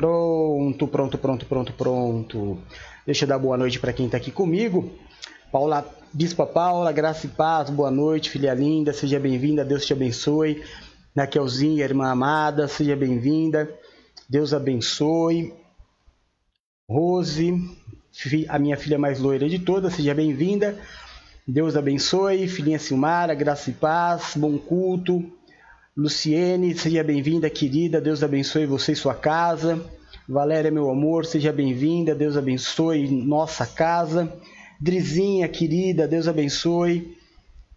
Pronto, pronto, pronto, pronto, pronto. Deixa eu dar boa noite para quem está aqui comigo. Paula, Bispa Paula, graça e paz, boa noite, filha linda, seja bem-vinda, Deus te abençoe. Naquelzinha, irmã amada, seja bem-vinda, Deus abençoe. Rose, a minha filha mais loira de todas, seja bem-vinda. Deus abençoe. Filhinha Silmara, graça e paz, bom culto. Luciene, seja bem-vinda, querida. Deus abençoe você e sua casa. Valéria, meu amor, seja bem-vinda. Deus abençoe nossa casa. Drizinha, querida, Deus abençoe.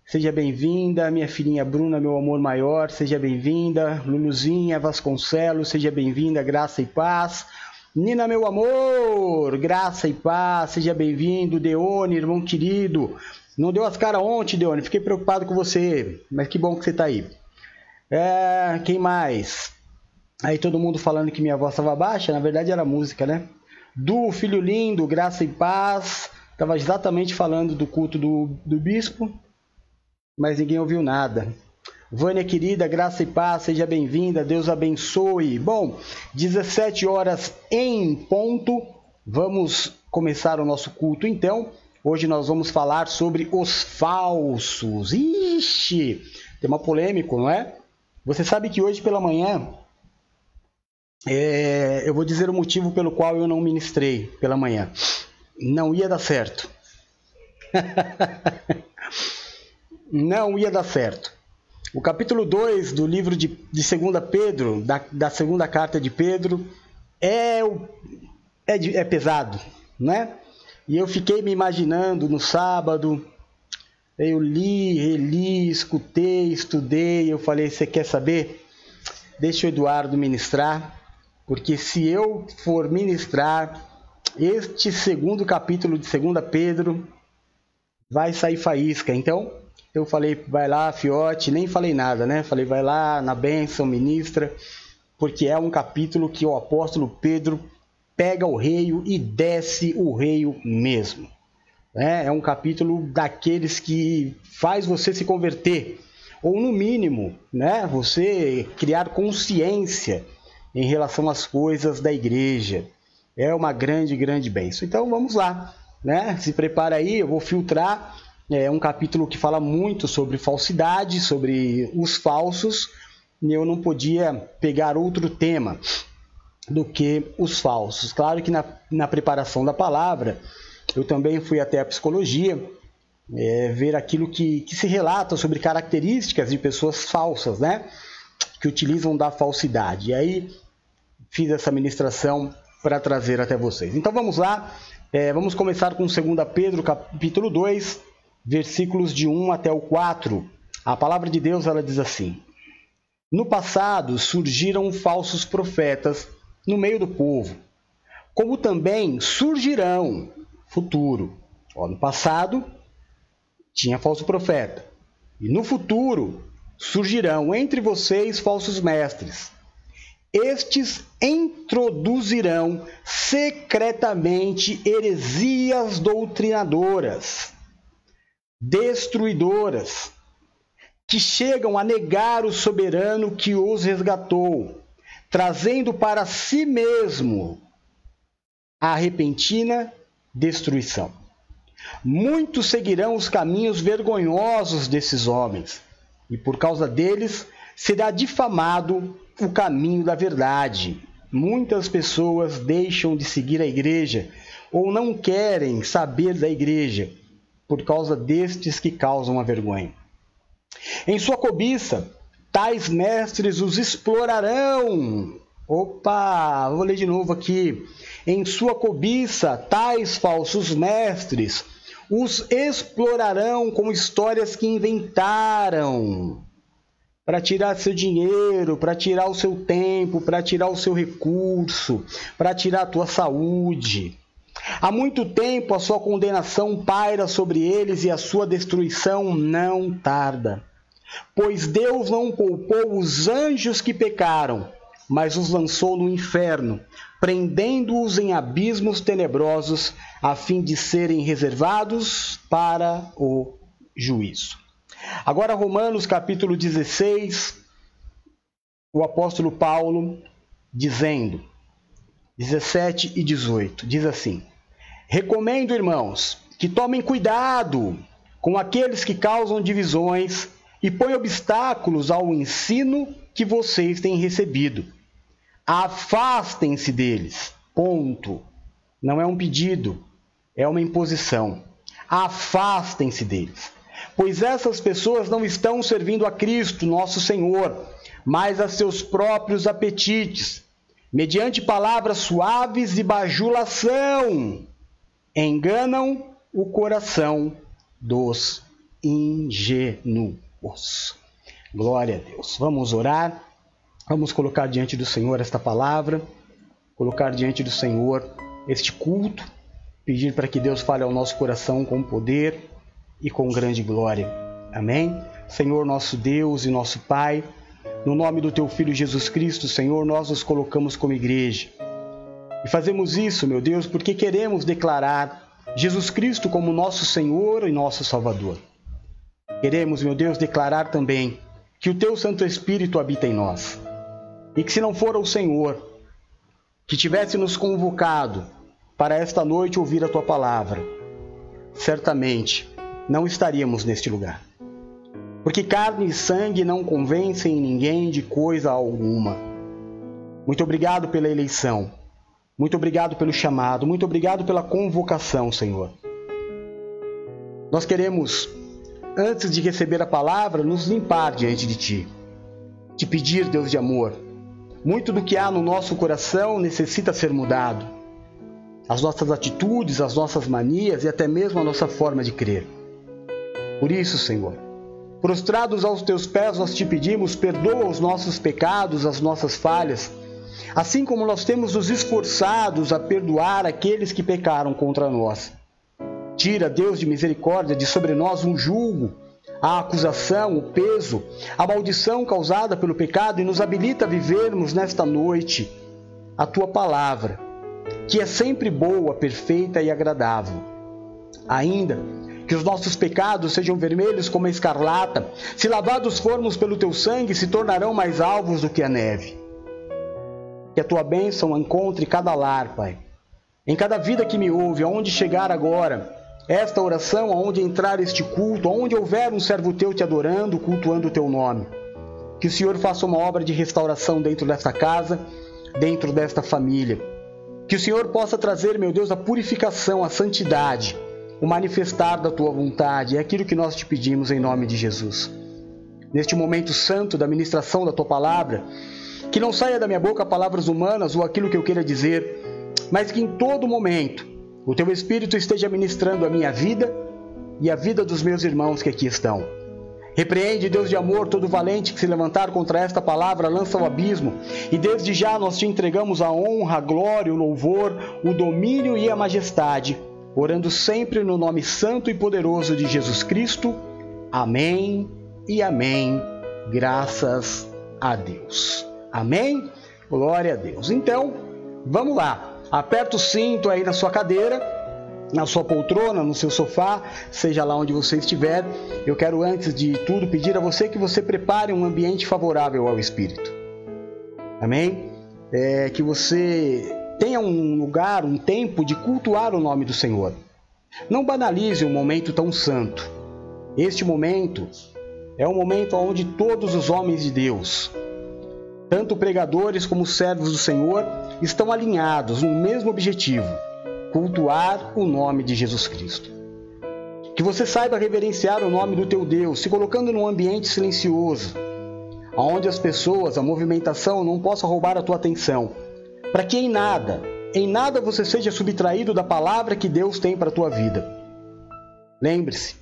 Seja bem-vinda. Minha filhinha Bruna, meu amor maior, seja bem-vinda. Luluzinha Vasconcelos, seja bem-vinda. Graça e paz. Nina, meu amor, graça e paz, seja bem-vindo. Deone, irmão querido. Não deu as caras ontem, Deone, fiquei preocupado com você, mas que bom que você está aí. É, quem mais? Aí todo mundo falando que minha voz estava baixa, na verdade era música, né? Du, filho lindo, graça e paz. Estava exatamente falando do culto do, do bispo, mas ninguém ouviu nada. Vânia querida, graça e paz, seja bem-vinda, Deus abençoe. Bom, 17 horas em ponto, vamos começar o nosso culto então. Hoje nós vamos falar sobre os falsos. Ixi, tema polêmico, não é? Você sabe que hoje pela manhã é, eu vou dizer o motivo pelo qual eu não ministrei pela manhã. Não ia dar certo. não ia dar certo. O capítulo 2 do livro de, de 2 Pedro, da, da segunda carta de Pedro, é, o, é, é pesado, né? E eu fiquei me imaginando no sábado, eu li, reli, escutei, estudei. Eu falei: Você quer saber? Deixa o Eduardo ministrar, porque se eu for ministrar este segundo capítulo de 2 Pedro, vai sair faísca. Então, eu falei: Vai lá, fiote. Nem falei nada, né? Falei: Vai lá na bênção, ministra, porque é um capítulo que o apóstolo Pedro pega o rei e desce o rei mesmo. Né? É um capítulo daqueles que faz você se converter, ou no mínimo, né, você criar consciência em relação às coisas da igreja. É uma grande, grande bênção. Então vamos lá, né? Se prepara aí, eu vou filtrar. É um capítulo que fala muito sobre falsidade, sobre os falsos, e eu não podia pegar outro tema do que os falsos. Claro que na, na preparação da palavra eu também fui até a psicologia é, ver aquilo que, que se relata sobre características de pessoas falsas, né? Que utilizam da falsidade. E aí fiz essa ministração para trazer até vocês. Então vamos lá, é, vamos começar com 2 Pedro, capítulo 2, versículos de 1 até o 4. A palavra de Deus ela diz assim: No passado surgiram falsos profetas no meio do povo, como também surgirão futuro. Ó, no passado, tinha falso profeta. E no futuro, surgirão entre vocês falsos mestres. Estes introduzirão secretamente heresias doutrinadoras, destruidoras, que chegam a negar o soberano que os resgatou, trazendo para si mesmo a repentina destruição. Muitos seguirão os caminhos vergonhosos desses homens, e por causa deles será difamado o caminho da verdade. Muitas pessoas deixam de seguir a igreja ou não querem saber da igreja por causa destes que causam a vergonha. Em sua cobiça, tais mestres os explorarão. Opa, vou ler de novo aqui em sua cobiça, tais falsos mestres os explorarão com histórias que inventaram para tirar seu dinheiro, para tirar o seu tempo, para tirar o seu recurso, para tirar a tua saúde. Há muito tempo a sua condenação paira sobre eles e a sua destruição não tarda. Pois Deus não poupou os anjos que pecaram, mas os lançou no inferno prendendo-os em abismos tenebrosos, a fim de serem reservados para o juízo. Agora, Romanos capítulo 16, o apóstolo Paulo dizendo: 17 e 18. Diz assim: Recomendo, irmãos, que tomem cuidado com aqueles que causam divisões e põem obstáculos ao ensino que vocês têm recebido. Afastem-se deles. Ponto. Não é um pedido, é uma imposição. Afastem-se deles. Pois essas pessoas não estão servindo a Cristo, nosso Senhor, mas a seus próprios apetites, mediante palavras suaves e bajulação, enganam o coração dos ingênuos. Glória a Deus. Vamos orar. Vamos colocar diante do Senhor esta palavra, colocar diante do Senhor este culto, pedir para que Deus fale ao nosso coração com poder e com grande glória. Amém? Senhor nosso Deus e nosso Pai, no nome do teu filho Jesus Cristo, Senhor, nós nos colocamos como igreja. E fazemos isso, meu Deus, porque queremos declarar Jesus Cristo como nosso Senhor e nosso Salvador. Queremos, meu Deus, declarar também que o teu Santo Espírito habita em nós. E que se não for o Senhor que tivesse nos convocado para esta noite ouvir a tua palavra, certamente não estaríamos neste lugar. Porque carne e sangue não convencem ninguém de coisa alguma. Muito obrigado pela eleição. Muito obrigado pelo chamado. Muito obrigado pela convocação, Senhor. Nós queremos, antes de receber a palavra, nos limpar diante de Ti. Te pedir, Deus de amor. Muito do que há no nosso coração necessita ser mudado. As nossas atitudes, as nossas manias e até mesmo a nossa forma de crer. Por isso, Senhor, Prostrados aos teus pés, nós te pedimos, perdoa os nossos pecados, as nossas falhas, assim como nós temos nos esforçados a perdoar aqueles que pecaram contra nós. Tira, Deus de misericórdia, de sobre nós um julgo, a acusação, o peso, a maldição causada pelo pecado e nos habilita a vivermos nesta noite a tua palavra, que é sempre boa, perfeita e agradável. Ainda que os nossos pecados sejam vermelhos como a escarlata. Se lavados formos pelo teu sangue, se tornarão mais alvos do que a neve. Que a tua bênção encontre cada lar, Pai. Em cada vida que me ouve, aonde chegar agora, esta oração, aonde entrar este culto, aonde houver um servo teu te adorando, cultuando o teu nome. Que o Senhor faça uma obra de restauração dentro desta casa, dentro desta família. Que o Senhor possa trazer, meu Deus, a purificação, a santidade o manifestar da tua vontade. É aquilo que nós te pedimos em nome de Jesus. Neste momento santo da ministração da tua palavra, que não saia da minha boca palavras humanas ou aquilo que eu queira dizer, mas que em todo momento o teu Espírito esteja ministrando a minha vida e a vida dos meus irmãos que aqui estão. Repreende, Deus de amor, todo valente que se levantar contra esta palavra, lança ao abismo. E desde já nós te entregamos a honra, a glória, o louvor, o domínio e a majestade orando sempre no nome santo e poderoso de Jesus Cristo. Amém e amém. Graças a Deus. Amém? Glória a Deus. Então, vamos lá. Aperta o cinto aí na sua cadeira, na sua poltrona, no seu sofá, seja lá onde você estiver. Eu quero, antes de tudo, pedir a você que você prepare um ambiente favorável ao Espírito. Amém? É, que você Tenha um lugar, um tempo de cultuar o nome do Senhor. Não banalize um momento tão santo. Este momento é um momento onde todos os homens de Deus, tanto pregadores como servos do Senhor, estão alinhados no mesmo objetivo: cultuar o nome de Jesus Cristo. Que você saiba reverenciar o nome do teu Deus, se colocando num ambiente silencioso, onde as pessoas, a movimentação não possa roubar a tua atenção, para que em nada, em nada você seja subtraído da palavra que Deus tem para a tua vida. Lembre-se,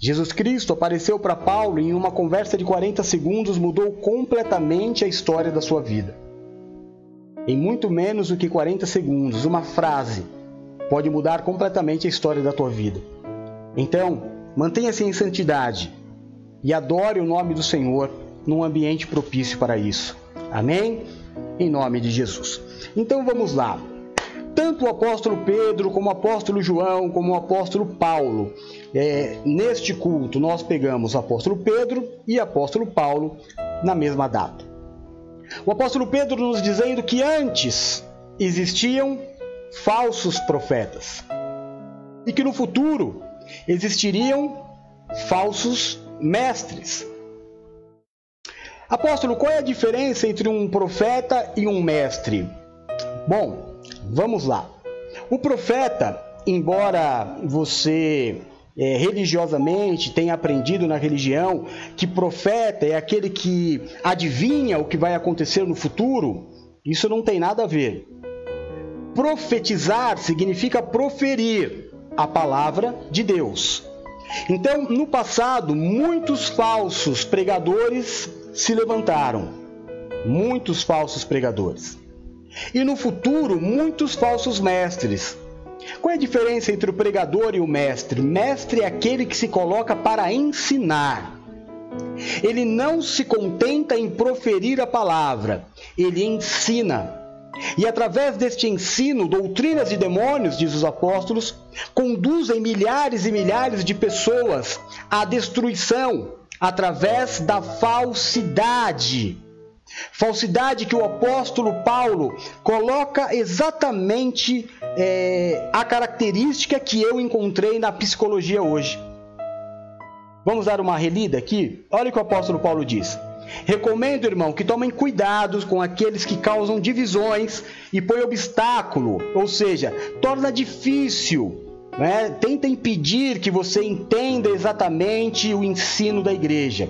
Jesus Cristo apareceu para Paulo e em uma conversa de 40 segundos mudou completamente a história da sua vida. Em muito menos do que 40 segundos, uma frase pode mudar completamente a história da tua vida. Então, mantenha-se em santidade e adore o nome do Senhor num ambiente propício para isso. Amém? Em nome de Jesus. Então vamos lá. Tanto o apóstolo Pedro, como o apóstolo João, como o apóstolo Paulo, é, neste culto nós pegamos o apóstolo Pedro e o apóstolo Paulo na mesma data. O apóstolo Pedro nos dizendo que antes existiam falsos profetas e que no futuro existiriam falsos mestres. Apóstolo, qual é a diferença entre um profeta e um mestre? Bom, vamos lá. O profeta, embora você é, religiosamente tenha aprendido na religião que profeta é aquele que adivinha o que vai acontecer no futuro, isso não tem nada a ver. Profetizar significa proferir a palavra de Deus. Então, no passado, muitos falsos pregadores se levantaram. Muitos falsos pregadores. E no futuro, muitos falsos mestres. Qual é a diferença entre o pregador e o mestre? Mestre é aquele que se coloca para ensinar. Ele não se contenta em proferir a palavra, ele ensina. E através deste ensino, doutrinas de demônios, diz os apóstolos, conduzem milhares e milhares de pessoas à destruição através da falsidade. Falsidade que o apóstolo Paulo coloca exatamente é, a característica que eu encontrei na psicologia hoje. Vamos dar uma relida aqui? Olha o que o apóstolo Paulo diz. Recomendo, irmão, que tomem cuidado com aqueles que causam divisões e põem obstáculo, ou seja, torna difícil. Né? Tenta impedir que você entenda exatamente o ensino da igreja.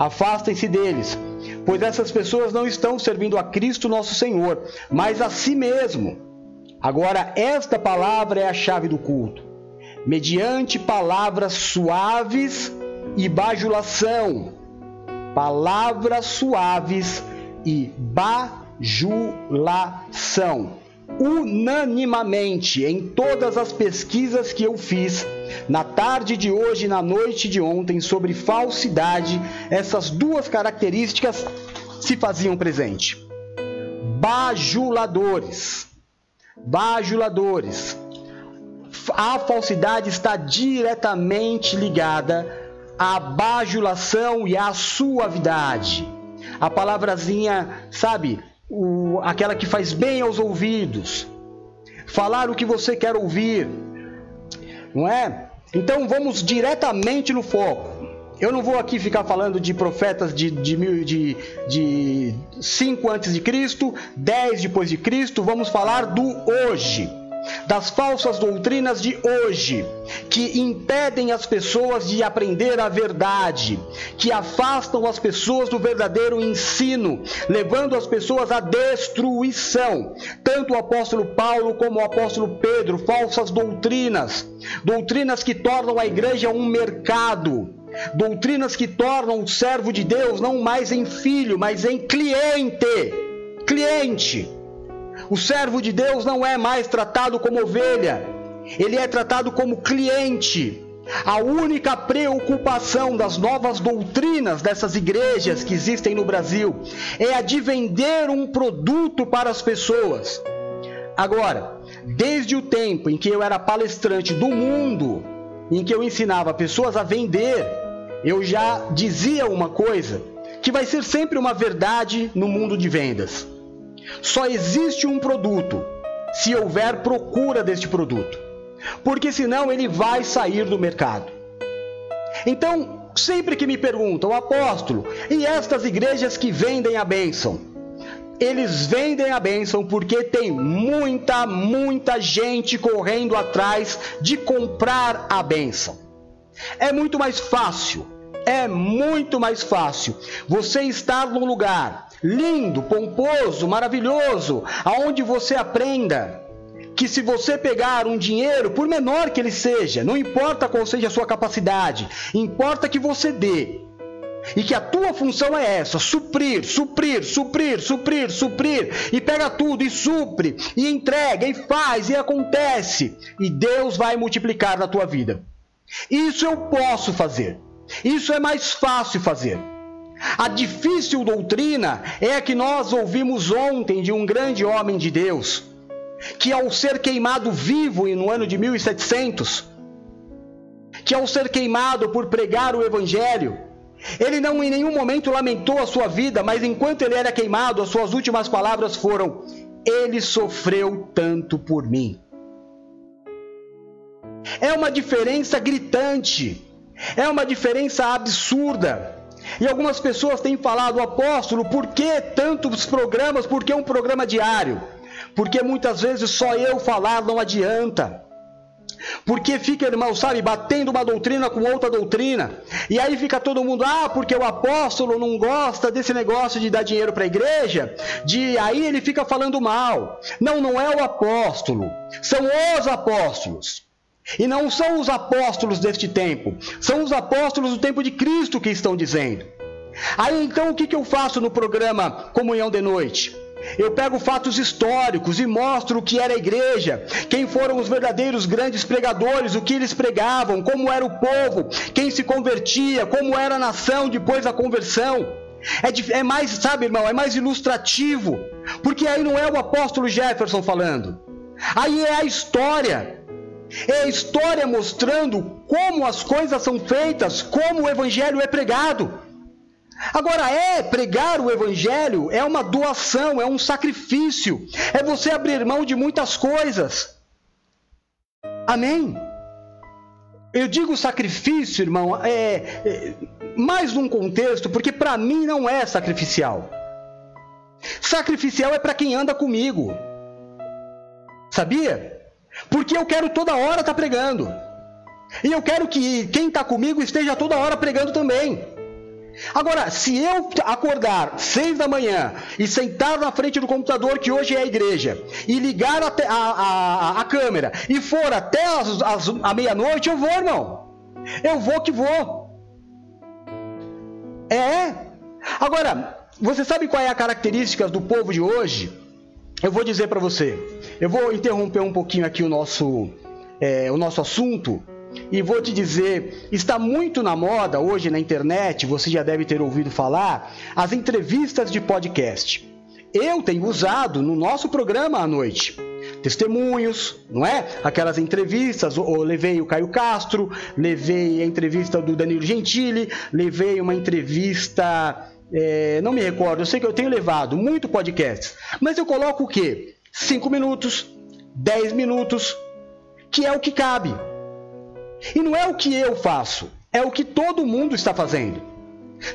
Afastem-se deles, pois essas pessoas não estão servindo a Cristo nosso Senhor, mas a si mesmo. Agora, esta palavra é a chave do culto. Mediante palavras suaves e bajulação, palavras suaves e bajulação. Unanimamente em todas as pesquisas que eu fiz, na tarde de hoje e na noite de ontem, sobre falsidade, essas duas características se faziam presente. Bajuladores. Bajuladores. A falsidade está diretamente ligada a bajulação e a suavidade. A palavrazinha, sabe, o, aquela que faz bem aos ouvidos. Falar o que você quer ouvir. Não é? Então vamos diretamente no foco. Eu não vou aqui ficar falando de profetas de, de, de, de 5 antes de Cristo, 10 depois de Cristo, vamos falar do hoje das falsas doutrinas de hoje, que impedem as pessoas de aprender a verdade, que afastam as pessoas do verdadeiro ensino, levando as pessoas à destruição. Tanto o apóstolo Paulo como o apóstolo Pedro, falsas doutrinas, doutrinas que tornam a igreja um mercado. Doutrinas que tornam o servo de Deus não mais em filho, mas em cliente. Cliente o servo de Deus não é mais tratado como ovelha, ele é tratado como cliente. A única preocupação das novas doutrinas dessas igrejas que existem no Brasil é a de vender um produto para as pessoas. Agora, desde o tempo em que eu era palestrante do mundo, em que eu ensinava pessoas a vender, eu já dizia uma coisa que vai ser sempre uma verdade no mundo de vendas. Só existe um produto se houver procura deste produto, porque senão ele vai sair do mercado. Então, sempre que me perguntam, apóstolo, e estas igrejas que vendem a bênção? Eles vendem a bênção porque tem muita, muita gente correndo atrás de comprar a bênção. É muito mais fácil, é muito mais fácil você estar num lugar lindo, pomposo, maravilhoso, aonde você aprenda que se você pegar um dinheiro, por menor que ele seja, não importa qual seja a sua capacidade, importa que você dê. E que a tua função é essa: suprir, suprir, suprir, suprir, suprir. E pega tudo e supre, e entrega, e faz, e acontece. E Deus vai multiplicar na tua vida. Isso eu posso fazer. Isso é mais fácil fazer. A difícil doutrina é a que nós ouvimos ontem de um grande homem de Deus, que ao ser queimado vivo no ano de 1700, que ao ser queimado por pregar o evangelho, ele não em nenhum momento lamentou a sua vida, mas enquanto ele era queimado, as suas últimas palavras foram: ele sofreu tanto por mim. É uma diferença gritante, é uma diferença absurda. E algumas pessoas têm falado, apóstolo, por que tantos programas? Por que um programa diário? Porque muitas vezes só eu falar não adianta. Porque fica, irmão, sabe, batendo uma doutrina com outra doutrina. E aí fica todo mundo, ah, porque o apóstolo não gosta desse negócio de dar dinheiro para a igreja. De aí ele fica falando mal. Não, não é o apóstolo. São os apóstolos. E não são os apóstolos deste tempo. São os apóstolos do tempo de Cristo que estão dizendo. Aí então o que, eu faço no programa Comunhão de Noite? Eu pego fatos históricos e mostro o que era a igreja, quem foram os verdadeiros grandes pregadores, o que eles pregavam, como era o povo, quem se convertia, como era a nação depois da conversão. É, é mais, sabe, irmão, é mais ilustrativo, porque aí não é o apóstolo Jefferson falando, aí é a história. É a história mostrando como as coisas são feitas, como o evangelho é pregado. Agora, é pregar o Evangelho, é uma doação, é um sacrifício, é você abrir mão de muitas coisas. Amém? Eu digo sacrifício, irmão, é, é mais num contexto, porque para mim não é sacrificial. Sacrificial é para quem anda comigo. Sabia? Porque eu quero toda hora estar tá pregando. E eu quero que quem está comigo esteja toda hora pregando também. Agora, se eu acordar seis da manhã e sentar na frente do computador, que hoje é a igreja, e ligar a, a, a, a câmera e for até as, as, a meia-noite, eu vou, irmão. Eu vou que vou. É. Agora, você sabe qual é a característica do povo de hoje? Eu vou dizer para você. Eu vou interromper um pouquinho aqui o nosso, é, o nosso assunto e vou te dizer, está muito na moda hoje na internet, você já deve ter ouvido falar, as entrevistas de podcast. Eu tenho usado no nosso programa à noite. Testemunhos, não é? Aquelas entrevistas, eu levei o Caio Castro, levei a entrevista do Danilo Gentili, levei uma entrevista, é, não me recordo, eu sei que eu tenho levado muito podcast, mas eu coloco o quê? 5 minutos, 10 minutos, que é o que cabe. E não é o que eu faço, é o que todo mundo está fazendo.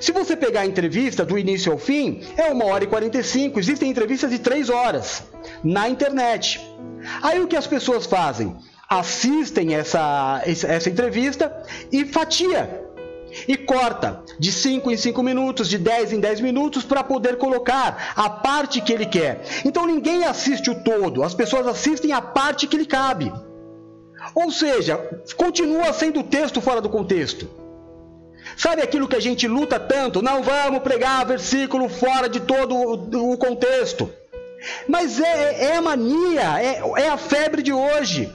Se você pegar a entrevista do início ao fim, é uma hora e 45. Existem entrevistas de três horas na internet. Aí o que as pessoas fazem? Assistem essa, essa entrevista e fatia. E corta de 5 em 5 minutos, de 10 em 10 minutos, para poder colocar a parte que ele quer. Então ninguém assiste o todo, as pessoas assistem a parte que lhe cabe. Ou seja, continua sendo texto fora do contexto. Sabe aquilo que a gente luta tanto? Não vamos pregar versículo fora de todo o contexto. Mas é, é a mania, é, é a febre de hoje.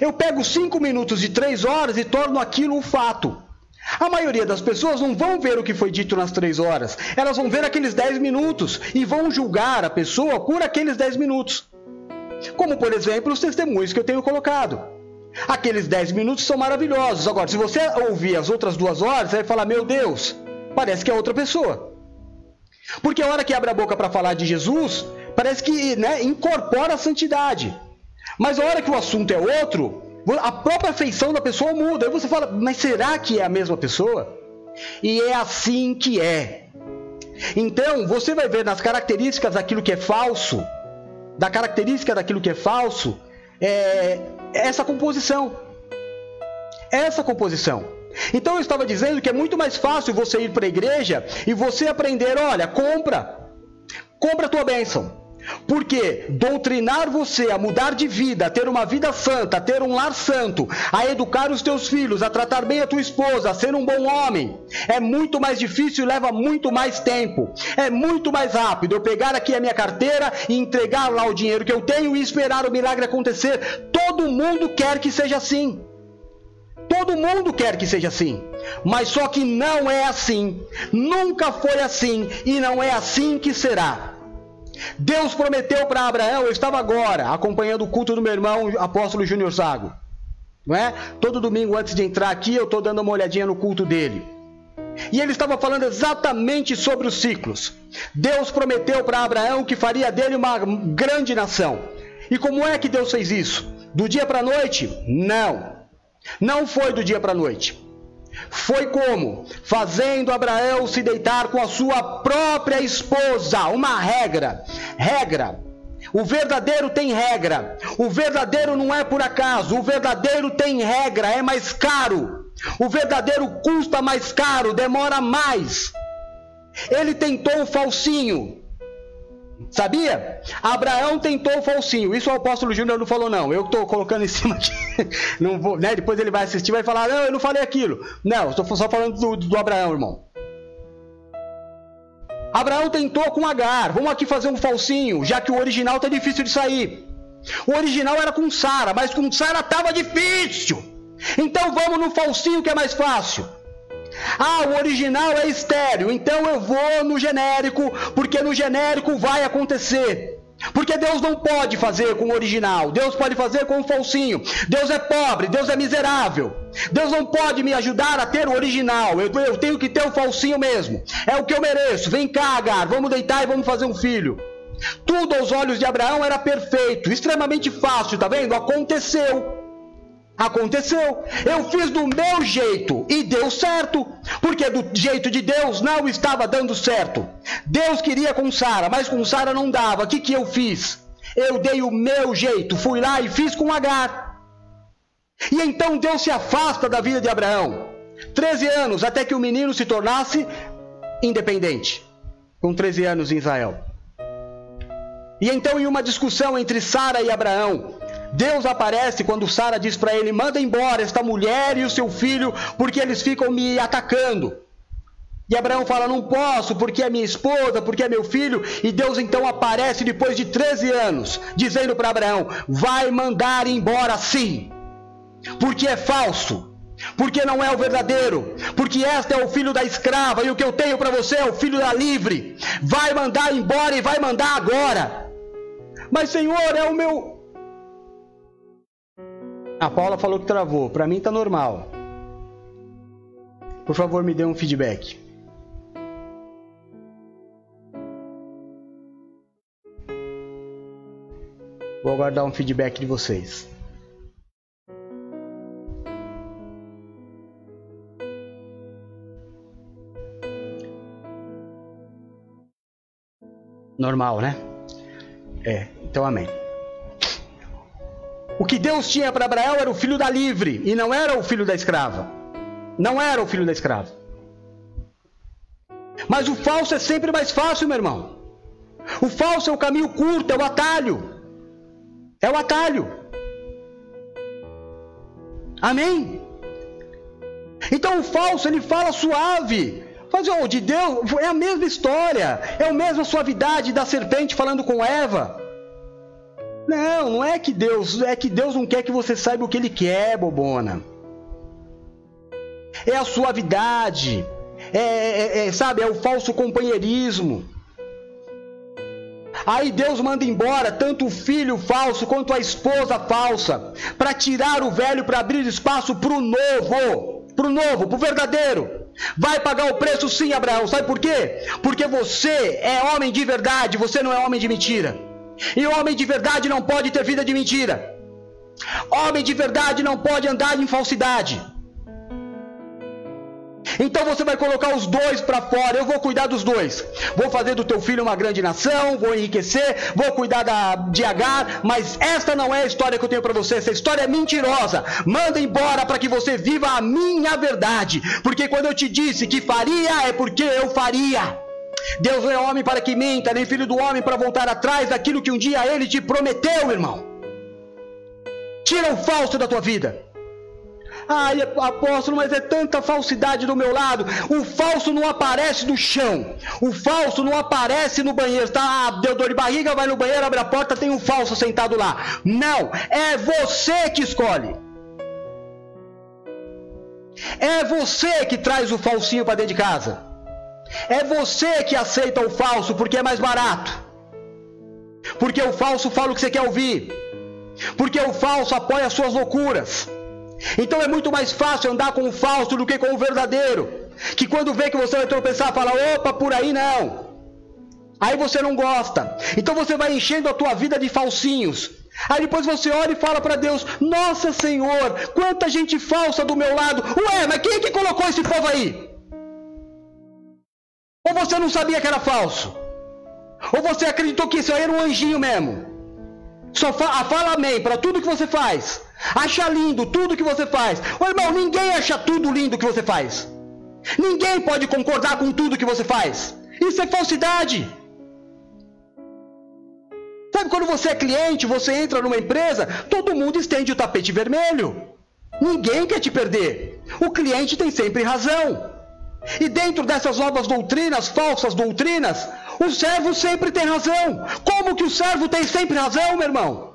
Eu pego cinco minutos de três horas e torno aquilo um fato. A maioria das pessoas não vão ver o que foi dito nas três horas, elas vão ver aqueles dez minutos e vão julgar a pessoa por aqueles dez minutos. Como, por exemplo, os testemunhos que eu tenho colocado. Aqueles 10 minutos são maravilhosos. Agora, se você ouvir as outras duas horas, você vai falar: Meu Deus, parece que é outra pessoa. Porque a hora que abre a boca para falar de Jesus, parece que né, incorpora a santidade. Mas a hora que o assunto é outro, a própria feição da pessoa muda. Aí você fala: Mas será que é a mesma pessoa? E é assim que é. Então, você vai ver nas características daquilo que é falso, da característica daquilo que é falso, é, essa composição. Essa composição. Então eu estava dizendo que é muito mais fácil você ir para a igreja e você aprender, olha, compra. Compra a tua bênção. Porque doutrinar você a mudar de vida, a ter uma vida santa, a ter um lar santo, a educar os teus filhos, a tratar bem a tua esposa, a ser um bom homem, é muito mais difícil e leva muito mais tempo. É muito mais rápido eu pegar aqui a minha carteira e entregar lá o dinheiro que eu tenho e esperar o milagre acontecer. Todo mundo quer que seja assim. Todo mundo quer que seja assim, mas só que não é assim, nunca foi assim e não é assim que será. Deus prometeu para Abraão, eu estava agora acompanhando o culto do meu irmão apóstolo Júnior Zago. Não é? Todo domingo antes de entrar aqui, eu estou dando uma olhadinha no culto dele. E ele estava falando exatamente sobre os ciclos. Deus prometeu para Abraão que faria dele uma grande nação. E como é que Deus fez isso? Do dia para a noite? Não. Não foi do dia para a noite. Foi como? Fazendo Abraão se deitar com a sua própria esposa. Uma regra. Regra. O verdadeiro tem regra. O verdadeiro não é por acaso. O verdadeiro tem regra. É mais caro. O verdadeiro custa mais caro. Demora mais. Ele tentou o falsinho. Sabia? Abraão tentou o falsinho. Isso o apóstolo Júnior não falou, não. Eu estou colocando em cima aqui. Não vou, né? Depois ele vai assistir e vai falar, não, eu não falei aquilo. Não, estou só falando do, do Abraão, irmão. Abraão tentou com Agar. Vamos aqui fazer um falsinho, já que o original está difícil de sair. O original era com Sara, mas com Sara estava difícil. Então vamos no falsinho que é mais fácil. Ah, o original é estéreo, então eu vou no genérico, porque no genérico vai acontecer. Porque Deus não pode fazer com o original, Deus pode fazer com o falsinho. Deus é pobre, Deus é miserável. Deus não pode me ajudar a ter o original, eu, eu tenho que ter o falsinho mesmo. É o que eu mereço. Vem cá, Agar, vamos deitar e vamos fazer um filho. Tudo aos olhos de Abraão era perfeito, extremamente fácil, tá vendo? Aconteceu. Aconteceu. Eu fiz do meu jeito e deu certo, porque do jeito de Deus não estava dando certo. Deus queria com Sara, mas com Sara não dava. O que, que eu fiz? Eu dei o meu jeito, fui lá e fiz com Agar. E então Deus se afasta da vida de Abraão. 13 anos até que o menino se tornasse independente. Com 13 anos em Israel. E então, em uma discussão entre Sara e Abraão, Deus aparece quando Sara diz para ele: manda embora esta mulher e o seu filho, porque eles ficam me atacando. E Abraão fala: Não posso, porque é minha esposa, porque é meu filho. E Deus então aparece depois de 13 anos, dizendo para Abraão: Vai mandar embora sim, porque é falso, porque não é o verdadeiro, porque este é o filho da escrava e o que eu tenho para você é o filho da livre. Vai mandar embora e vai mandar agora. Mas Senhor, é o meu a Paula falou que travou. Para mim tá normal. Por favor, me dê um feedback. Vou aguardar um feedback de vocês. Normal, né? É, então amém. O que Deus tinha para Abraão era o filho da livre e não era o filho da escrava. Não era o filho da escrava. Mas o falso é sempre mais fácil, meu irmão. O falso é o caminho curto, é o atalho. É o atalho. Amém? Então o falso ele fala suave. Mas oh, de Deus é a mesma história, é a mesma suavidade da serpente falando com Eva. Não, não é que Deus, é que Deus não quer que você saiba o que ele quer, bobona. É a suavidade, é, é, é sabe, é o falso companheirismo. Aí Deus manda embora tanto o filho falso quanto a esposa falsa, para tirar o velho para abrir espaço para o novo, para o novo, para o verdadeiro. Vai pagar o preço sim, Abraão. Sabe por quê? Porque você é homem de verdade, você não é homem de mentira. E homem de verdade não pode ter vida de mentira. Homem de verdade não pode andar em falsidade. Então você vai colocar os dois para fora. Eu vou cuidar dos dois. Vou fazer do teu filho uma grande nação, vou enriquecer, vou cuidar da, de Agar, mas esta não é a história que eu tenho para você. Essa história é mentirosa. Manda embora para que você viva a minha verdade. Porque quando eu te disse que faria, é porque eu faria. Deus não é homem para que minta, nem filho do homem para voltar atrás daquilo que um dia ele te prometeu, irmão. Tira o falso da tua vida. Ai, apóstolo, mas é tanta falsidade do meu lado. O falso não aparece no chão. O falso não aparece no banheiro. Tá, ah, deu dor de barriga, vai no banheiro, abre a porta, tem um falso sentado lá. Não, é você que escolhe. É você que traz o falsinho para dentro de casa. É você que aceita o falso porque é mais barato. Porque o falso fala o que você quer ouvir. Porque o falso apoia as suas loucuras. Então é muito mais fácil andar com o falso do que com o verdadeiro. Que quando vê que você vai tropeçar, fala: opa, por aí não. Aí você não gosta. Então você vai enchendo a tua vida de falsinhos. Aí depois você olha e fala para Deus: Nossa Senhor, quanta gente falsa do meu lado. Ué, mas quem é que colocou esse povo aí? Você não sabia que era falso? Ou você acreditou que isso aí era um anjinho mesmo? Só fala, fala amém para tudo que você faz. Acha lindo tudo que você faz. Ô irmão, ninguém acha tudo lindo que você faz. Ninguém pode concordar com tudo que você faz. Isso é falsidade. Sabe quando você é cliente, você entra numa empresa, todo mundo estende o tapete vermelho. Ninguém quer te perder. O cliente tem sempre razão. E dentro dessas novas doutrinas, falsas doutrinas, o servo sempre tem razão. Como que o servo tem sempre razão, meu irmão?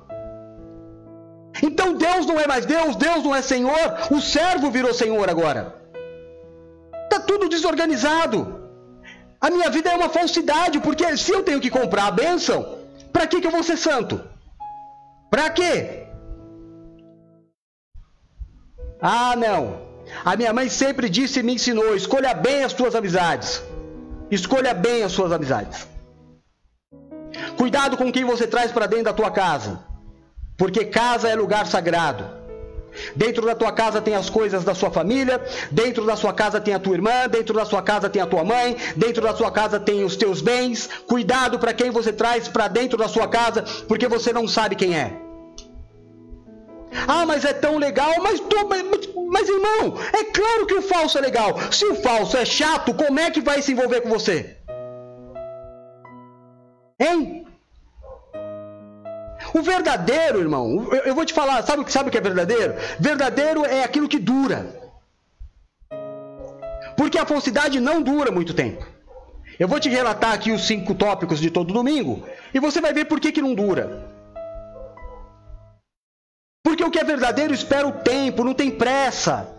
Então Deus não é mais Deus, Deus não é Senhor, o servo virou Senhor agora. Está tudo desorganizado. A minha vida é uma falsidade, porque se eu tenho que comprar a bênção, para que, que eu vou ser santo? Para quê? Ah, não. A minha mãe sempre disse e me ensinou: escolha bem as tuas amizades. Escolha bem as suas amizades. Cuidado com quem você traz para dentro da tua casa, porque casa é lugar sagrado. Dentro da tua casa tem as coisas da sua família, dentro da sua casa tem a tua irmã, dentro da sua casa tem a tua mãe, dentro da sua casa tem os teus bens. Cuidado para quem você traz para dentro da sua casa, porque você não sabe quem é. Ah, mas é tão legal, mas, tô, mas, mas irmão, é claro que o falso é legal. Se o falso é chato, como é que vai se envolver com você? Hein? O verdadeiro, irmão, eu, eu vou te falar, sabe, sabe o que é verdadeiro? Verdadeiro é aquilo que dura. Porque a falsidade não dura muito tempo. Eu vou te relatar aqui os cinco tópicos de todo domingo e você vai ver por que, que não dura. Porque o que é verdadeiro espera o tempo, não tem pressa.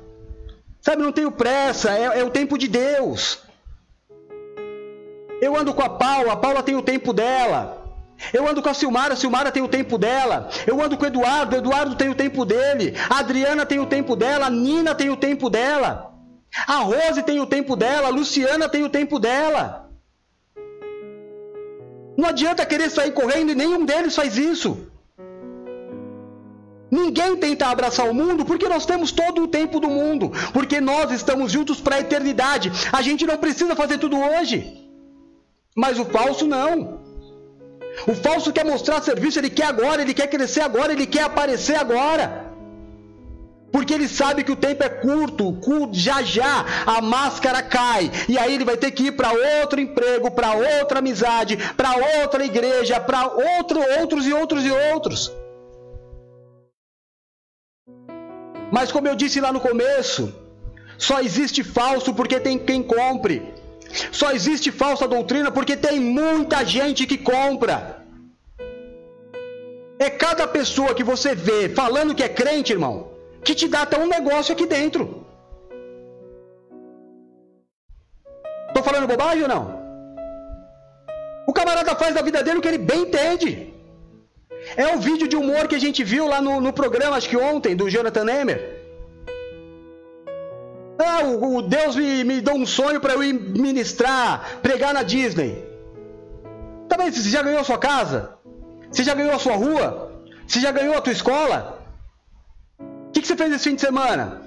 Sabe, não tenho pressa, é, é o tempo de Deus. Eu ando com a Paula, a Paula tem o tempo dela. Eu ando com a Silmara, a Silmara tem o tempo dela. Eu ando com o Eduardo, o Eduardo tem o tempo dele. A Adriana tem o tempo dela, a Nina tem o tempo dela. A Rose tem o tempo dela, a Luciana tem o tempo dela. Não adianta querer sair correndo e nenhum deles faz isso. Ninguém tenta abraçar o mundo porque nós temos todo o tempo do mundo, porque nós estamos juntos para a eternidade. A gente não precisa fazer tudo hoje. Mas o falso não. O falso quer mostrar serviço, ele quer agora, ele quer crescer agora, ele quer aparecer agora. Porque ele sabe que o tempo é curto, já já a máscara cai. E aí ele vai ter que ir para outro emprego, para outra amizade, para outra igreja, para outro, outros e outros e outros. Mas como eu disse lá no começo, só existe falso porque tem quem compre. Só existe falsa doutrina porque tem muita gente que compra. É cada pessoa que você vê falando que é crente, irmão, que te dá até um negócio aqui dentro. Tô falando bobagem ou não? O camarada faz da vida dele o que ele bem entende. É o vídeo de humor que a gente viu lá no, no programa, acho que ontem, do Jonathan Emer. Ah, o, o Deus me, me deu um sonho para eu ir ministrar, pregar na Disney. Tá você já ganhou a sua casa? Você já ganhou a sua rua? Você já ganhou a tua escola? O que, que você fez esse fim de semana?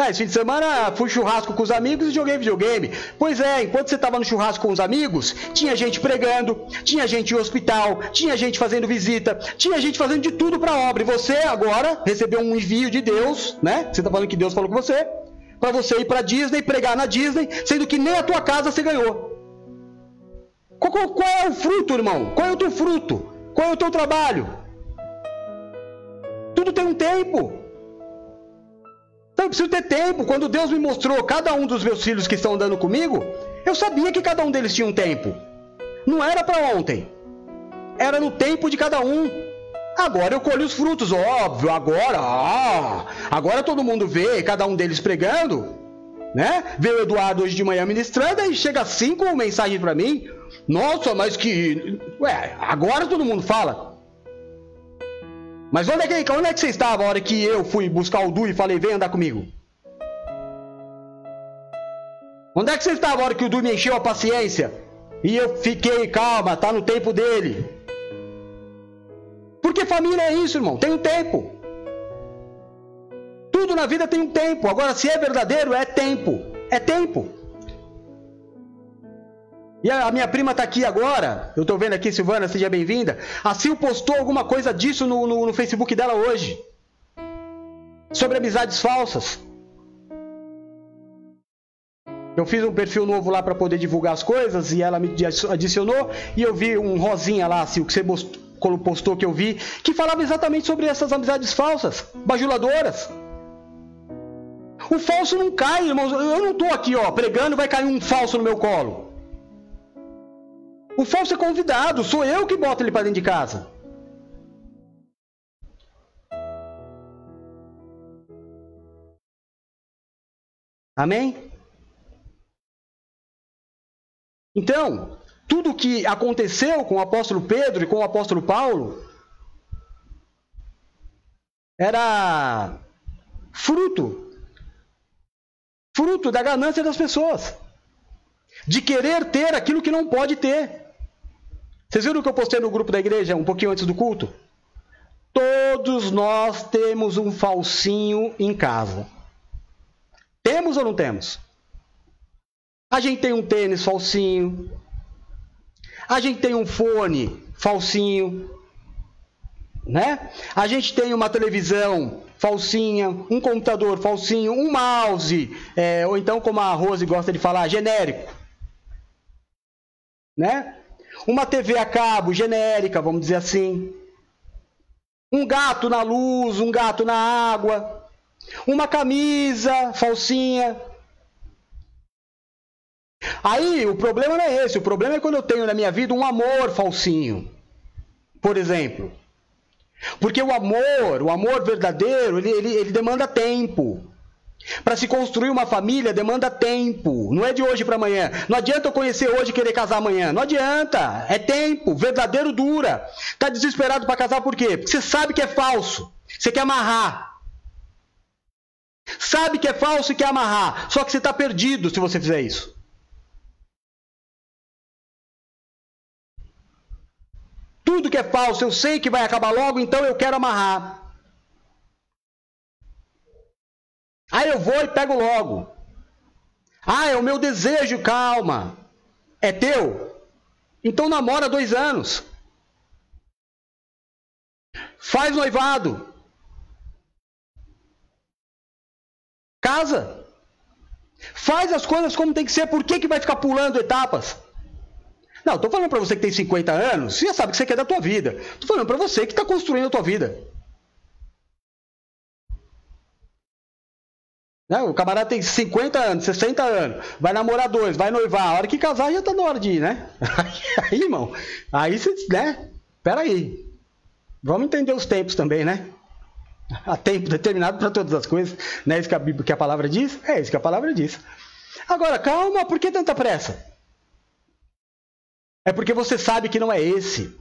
Ah, esse fim de semana fui churrasco com os amigos e joguei videogame. Pois é, enquanto você estava no churrasco com os amigos, tinha gente pregando, tinha gente em hospital, tinha gente fazendo visita, tinha gente fazendo de tudo para obra. E você agora recebeu um envio de Deus, né? Você está falando que Deus falou com você para você ir para Disney, pregar na Disney, sendo que nem a tua casa você ganhou. Qual, qual, qual, é o fruto, irmão? Qual é o teu fruto? Qual é o teu trabalho? Tudo tem um tempo. Então eu preciso ter tempo. Quando Deus me mostrou cada um dos meus filhos que estão andando comigo, eu sabia que cada um deles tinha um tempo. Não era para ontem. Era no tempo de cada um. Agora eu colho os frutos, óbvio. Agora, ah, agora todo mundo vê, cada um deles pregando, né? Vê o Eduardo hoje de manhã ministrando e chega assim com mensagem para mim. Nossa, mas que, ué, agora todo mundo fala. Mas onde é que, onde é que você estava a hora que eu fui buscar o Du e falei, vem andar comigo? Onde é que você estava a hora que o Du me encheu a paciência? E eu fiquei, calma, tá no tempo dele. Porque família é isso, irmão, tem um tempo. Tudo na vida tem um tempo. Agora, se é verdadeiro, é tempo. É tempo. E a minha prima está aqui agora. Eu estou vendo aqui, Silvana, seja bem-vinda. A Sil postou alguma coisa disso no, no, no Facebook dela hoje. Sobre amizades falsas. Eu fiz um perfil novo lá para poder divulgar as coisas e ela me adicionou e eu vi um rosinha lá, o que você postou que eu vi, que falava exatamente sobre essas amizades falsas, bajuladoras. O falso não cai, irmãos. Eu não estou aqui, ó, pregando, vai cair um falso no meu colo. O falso é convidado, sou eu que boto ele para dentro de casa. Amém? Então, tudo que aconteceu com o apóstolo Pedro e com o apóstolo Paulo era fruto fruto da ganância das pessoas, de querer ter aquilo que não pode ter. Vocês viram o que eu postei no grupo da igreja um pouquinho antes do culto? Todos nós temos um falsinho em casa. Temos ou não temos? A gente tem um tênis falsinho. A gente tem um fone falsinho. Né? A gente tem uma televisão falsinha, um computador falsinho, um mouse, é, ou então, como a Rose gosta de falar, genérico. Né? Uma TV a cabo genérica, vamos dizer assim. Um gato na luz, um gato na água. Uma camisa falsinha. Aí o problema não é esse, o problema é quando eu tenho na minha vida um amor falsinho. Por exemplo, porque o amor, o amor verdadeiro, ele, ele, ele demanda tempo. Para se construir uma família demanda tempo. Não é de hoje para amanhã. Não adianta eu conhecer hoje e querer casar amanhã. Não adianta. É tempo. Verdadeiro dura. Tá desesperado para casar por quê? Porque você sabe que é falso. Você quer amarrar. Sabe que é falso e quer amarrar. Só que você está perdido se você fizer isso. Tudo que é falso eu sei que vai acabar logo, então eu quero amarrar. Aí eu vou e pego logo. Ah, é o meu desejo, calma. É teu? Então namora dois anos. Faz noivado. Casa. Faz as coisas como tem que ser. Por que, que vai ficar pulando etapas? Não, estou falando para você que tem 50 anos, você já sabe o que você quer da tua vida. Estou falando para você que está construindo a tua vida. Né? O camarada tem 50 anos, 60 anos, vai namorar dois, vai noivar, a hora que casar já está na hora de ir, né? Aí, irmão, aí você, né? Pera aí. Vamos entender os tempos também, né? Há tempo determinado para todas as coisas. Não é isso que a, Bíblia, que a palavra diz? É isso que a palavra diz. Agora, calma, por que tanta pressa? É porque você sabe que não é esse.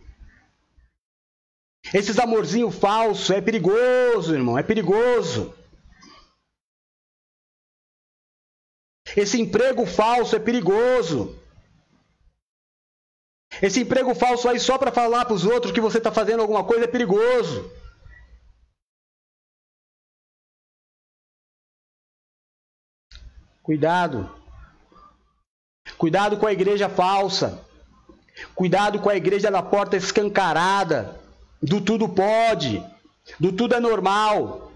Esses amorzinho falso é perigoso, irmão, é perigoso. Esse emprego falso é perigoso. Esse emprego falso aí só para falar para os outros que você está fazendo alguma coisa é perigoso. Cuidado. Cuidado com a igreja falsa. Cuidado com a igreja da porta escancarada, do tudo pode, do tudo é normal.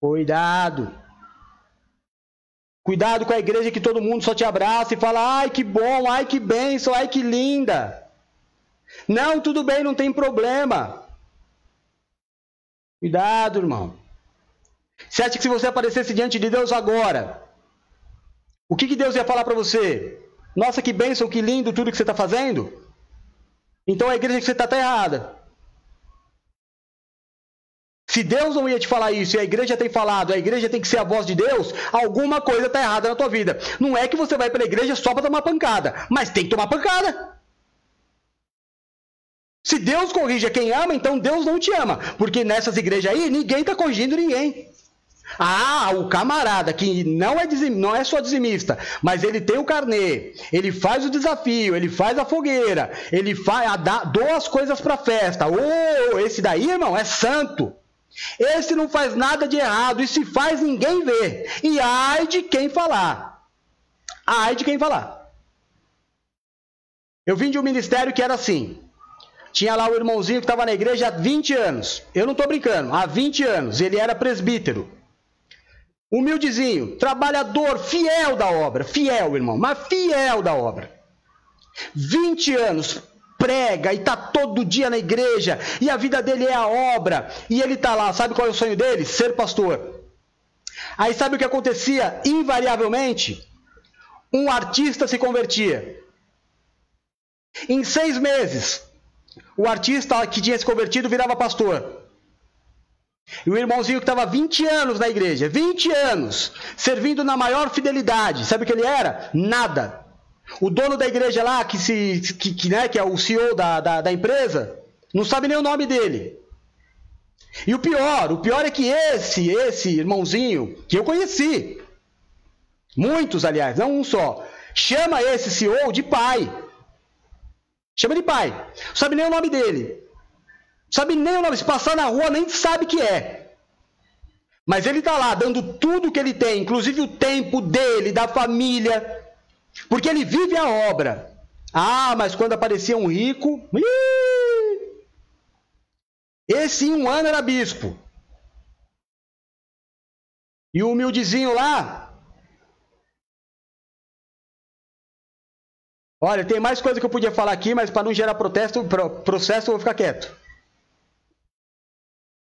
Cuidado. Cuidado com a igreja que todo mundo só te abraça e fala: ai que bom, ai que benção, ai que linda. Não, tudo bem, não tem problema. Cuidado, irmão. Você acha que se você aparecesse diante de Deus agora, o que, que Deus ia falar para você? Nossa, que bênção, que lindo tudo que você está fazendo. Então a igreja que você está está errada. Se Deus não ia te falar isso e a igreja tem falado, a igreja tem que ser a voz de Deus, alguma coisa está errada na tua vida. Não é que você vai para a igreja só para tomar pancada, mas tem que tomar pancada. Se Deus corrige quem ama, então Deus não te ama. Porque nessas igrejas aí, ninguém está corrigindo ninguém. Ah, o camarada que não é, dizim, não é só dizimista, mas ele tem o carnê, ele faz o desafio, ele faz a fogueira, ele faz, a, dá, doa as coisas para festa. Oh, esse daí, irmão, é santo. Esse não faz nada de errado, e se faz, ninguém vê. E ai de quem falar. Ai de quem falar. Eu vim de um ministério que era assim. Tinha lá o irmãozinho que estava na igreja há 20 anos. Eu não estou brincando, há 20 anos. Ele era presbítero. Humildezinho, trabalhador, fiel da obra. Fiel, irmão, mas fiel da obra. 20 anos, prega e está todo dia na igreja. E a vida dele é a obra. E ele está lá, sabe qual é o sonho dele? Ser pastor. Aí sabe o que acontecia? Invariavelmente, um artista se convertia. Em seis meses, o artista que tinha se convertido virava pastor. E o irmãozinho que estava 20 anos na igreja, 20 anos, servindo na maior fidelidade, sabe o que ele era? Nada. O dono da igreja lá, que, se, que, que, né, que é o CEO da, da, da empresa, não sabe nem o nome dele. E o pior, o pior é que esse, esse irmãozinho, que eu conheci, muitos aliás, não um só, chama esse CEO de pai. Chama de pai. Não sabe nem o nome dele. Não sabe nem o nome. Se passar na rua, nem sabe que é. Mas ele está lá dando tudo que ele tem, inclusive o tempo dele, da família, porque ele vive a obra. Ah, mas quando aparecia um rico, esse em um ano era bispo. E o humildezinho lá, Olha, tem mais coisa que eu podia falar aqui, mas para não gerar protesto, processo, eu vou ficar quieto.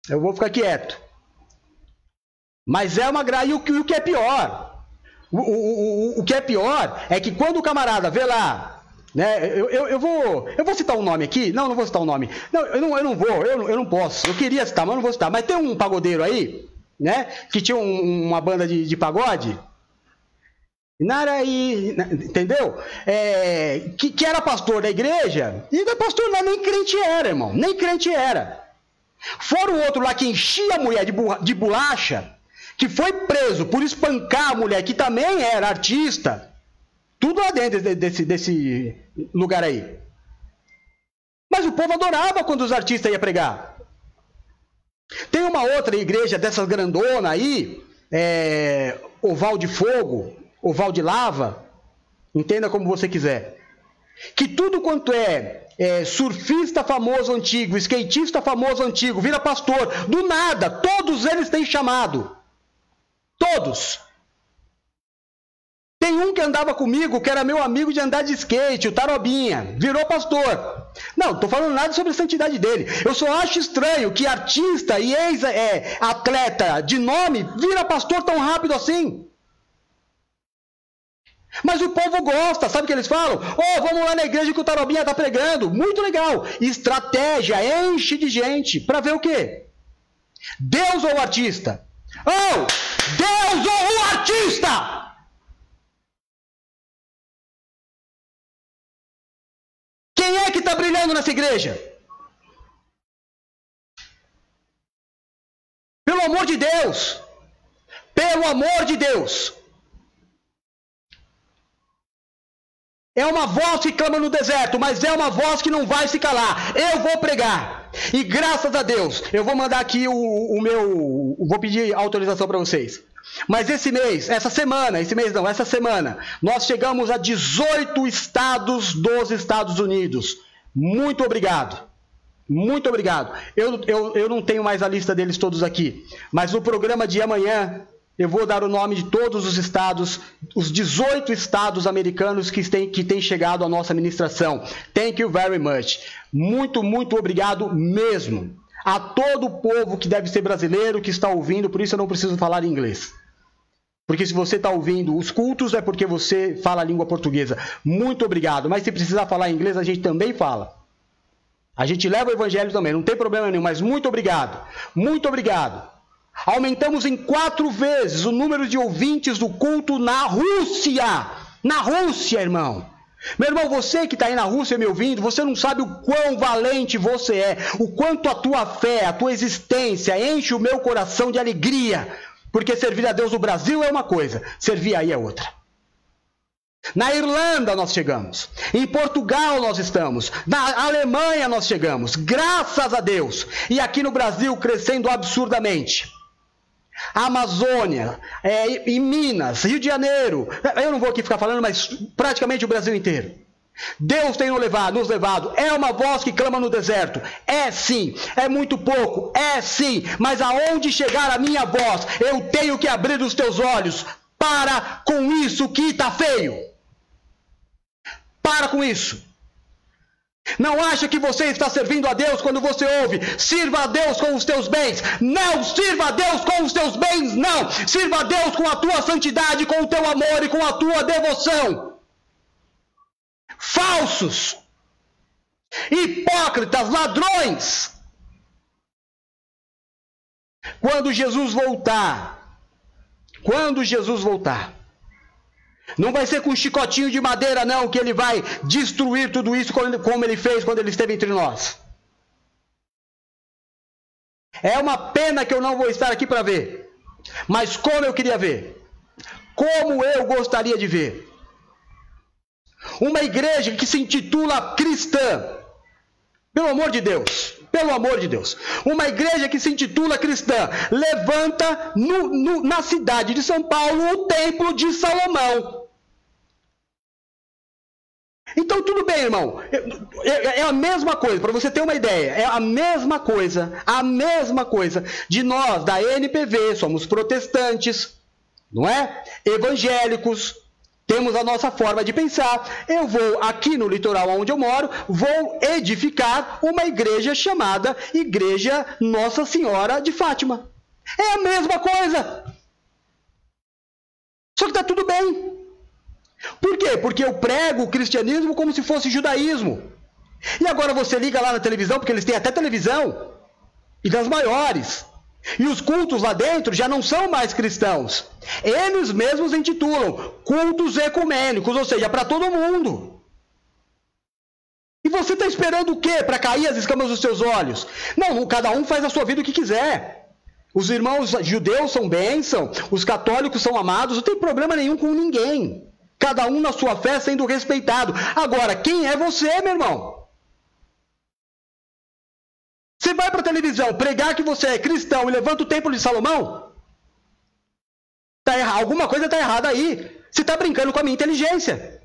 Eu vou ficar quieto. Mas é uma graça. E o, que é pior? O, o, o, o, que é pior é que quando o camarada vê lá, né? Eu, eu, eu, vou, eu vou citar um nome aqui. Não, não vou citar um nome. Não, eu não, eu não vou, eu, eu não posso. Eu queria citar, mas não vou citar. Mas tem um pagodeiro aí, né? Que tinha um, uma banda de, de pagode. Naraí, entendeu? É, que, que, era pastor da igreja, e da pastor lá nem crente era, irmão, nem crente era. Fora o outro lá que enchia a mulher de, de bolacha, que foi preso por espancar a mulher, que também era artista, tudo lá dentro desse, desse lugar aí. Mas o povo adorava quando os artistas iam pregar. Tem uma outra igreja dessas grandona aí, é, Oval de Fogo, oval de lava, entenda como você quiser. Que tudo quanto é, é surfista famoso antigo, skatista famoso antigo, vira pastor, do nada, todos eles têm chamado. Todos. Tem um que andava comigo, que era meu amigo de andar de skate, o Tarobinha, virou pastor. Não, estou falando nada sobre a santidade dele. Eu só acho estranho que artista e ex-atleta é, de nome vira pastor tão rápido assim. Mas o povo gosta, sabe o que eles falam? Oh, vamos lá na igreja que o Tarobinha está pregando. Muito legal. Estratégia, enche de gente. Para ver o quê? Deus ou o artista? Oh, Deus ou o artista? Quem é que está brilhando nessa igreja? Pelo amor de Deus. Pelo amor de Deus. É uma voz que clama no deserto, mas é uma voz que não vai se calar. Eu vou pregar. E graças a Deus, eu vou mandar aqui o, o meu. Vou pedir autorização para vocês. Mas esse mês, essa semana, esse mês não, essa semana, nós chegamos a 18 estados dos Estados Unidos. Muito obrigado. Muito obrigado. Eu, eu, eu não tenho mais a lista deles todos aqui, mas no programa de amanhã eu vou dar o nome de todos os estados, os 18 estados americanos que têm, que têm chegado à nossa administração. Thank you very much. Muito, muito obrigado mesmo. A todo o povo que deve ser brasileiro, que está ouvindo, por isso eu não preciso falar inglês. Porque se você está ouvindo os cultos é porque você fala a língua portuguesa. Muito obrigado. Mas se precisar falar inglês, a gente também fala. A gente leva o evangelho também, não tem problema nenhum. Mas muito obrigado. Muito obrigado. Aumentamos em quatro vezes o número de ouvintes do culto na Rússia. Na Rússia, irmão. Meu irmão, você que está aí na Rússia me ouvindo, você não sabe o quão valente você é, o quanto a tua fé, a tua existência enche o meu coração de alegria Porque servir a Deus no Brasil é uma coisa, servir aí é outra. Na Irlanda nós chegamos, em Portugal nós estamos, na Alemanha nós chegamos, graças a Deus. E aqui no Brasil crescendo absurdamente. Amazônia, é, em Minas, Rio de Janeiro, eu não vou aqui ficar falando, mas praticamente o Brasil inteiro. Deus tem nos levado, nos levado. É uma voz que clama no deserto. É sim. É muito pouco. É sim. Mas aonde chegar a minha voz, eu tenho que abrir os teus olhos. Para com isso que está feio. Para com isso. Não acha que você está servindo a Deus quando você ouve, sirva a Deus com os teus bens. Não, sirva a Deus com os teus bens, não. Sirva a Deus com a tua santidade, com o teu amor e com a tua devoção. Falsos, hipócritas, ladrões. Quando Jesus voltar, quando Jesus voltar, não vai ser com um chicotinho de madeira, não, que ele vai destruir tudo isso como ele fez quando ele esteve entre nós. É uma pena que eu não vou estar aqui para ver. Mas como eu queria ver. Como eu gostaria de ver. Uma igreja que se intitula cristã. Pelo amor de Deus. Pelo amor de Deus. Uma igreja que se intitula cristã. Levanta no, no, na cidade de São Paulo o templo de Salomão. Então, tudo bem, irmão. É, é, a mesma coisa, para você ter uma ideia. É a mesma coisa, a mesma coisa de nós, da NPV, somos protestantes, não é? Evangélicos, temos a nossa forma de pensar. Eu vou aqui no litoral onde eu moro, vou edificar uma igreja chamada Igreja Nossa Senhora de Fátima. É a mesma coisa. Só que está tudo bem. Por quê? Porque eu prego o cristianismo como se fosse judaísmo. E agora você liga lá na televisão, porque eles têm até televisão, e das maiores. E os cultos lá dentro já não são mais cristãos. Eles mesmos intitulam cultos ecumênicos, ou seja, para todo mundo. E você está esperando o quê para cair as escamas dos seus olhos? Não, cada um faz a sua vida o que quiser. Os irmãos judeus são bênção, os católicos são amados, não tem problema nenhum com ninguém. Cada um na sua fé sendo respeitado. Agora, quem é você, meu irmão? Você vai para a televisão pregar que você é cristão e levanta o templo de Salomão? Tá errado. Alguma coisa está errada aí. Você está brincando com a minha inteligência.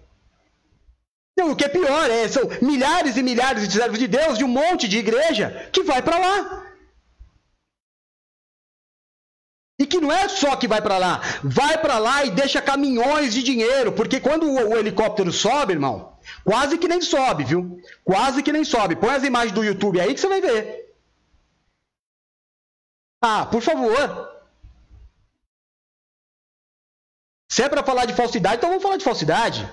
Não, o que é pior é são milhares e milhares de servos de Deus de um monte de igreja que vai para lá. E que não é só que vai para lá, vai para lá e deixa caminhões de dinheiro, porque quando o, o, helicóptero sobe, irmão, quase que nem sobe, viu? Quase que nem sobe. Põe as imagens do YouTube aí que você vai ver. Ah, por favor. Se é para falar de falsidade, então vamos falar de falsidade.